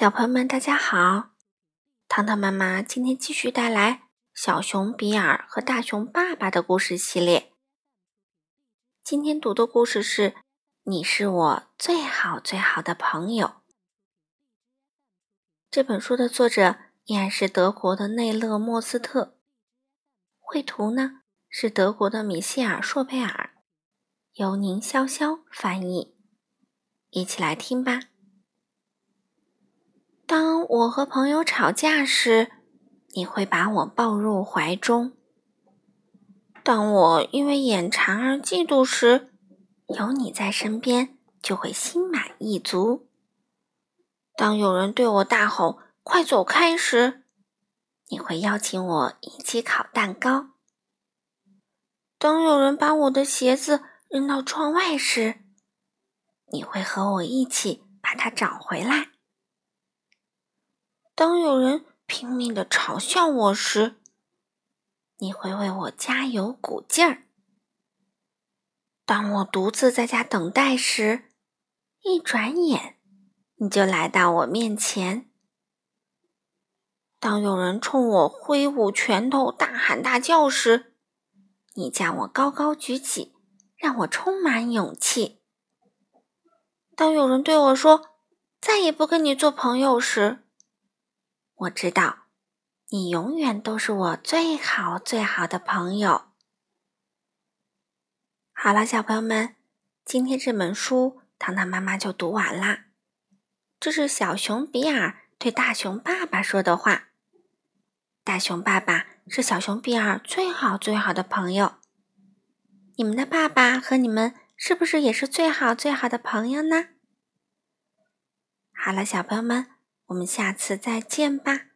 小朋友们，大家好！糖糖妈妈今天继续带来《小熊比尔和大熊爸爸》的故事系列。今天读的故事是《你是我最好最好的朋友》。这本书的作者依然是德国的内勒·莫斯特，绘图呢是德国的米歇尔·硕佩尔，由宁潇潇翻译。一起来听吧。当我和朋友吵架时，你会把我抱入怀中；当我因为眼馋而嫉妒时，有你在身边就会心满意足；当有人对我大吼“快走开”时，你会邀请我一起烤蛋糕；当有人把我的鞋子扔到窗外时，你会和我一起把它找回来。当有人拼命的嘲笑我时，你会为我加油鼓劲儿；当我独自在家等待时，一转眼你就来到我面前；当有人冲我挥舞拳头、大喊大叫时，你将我高高举起，让我充满勇气；当有人对我说“再也不跟你做朋友”时，我知道，你永远都是我最好最好的朋友。好了，小朋友们，今天这本书糖糖妈妈就读完啦。这是小熊比尔对大熊爸爸说的话。大熊爸爸是小熊比尔最好最好的朋友。你们的爸爸和你们是不是也是最好最好的朋友呢？好了，小朋友们。我们下次再见吧。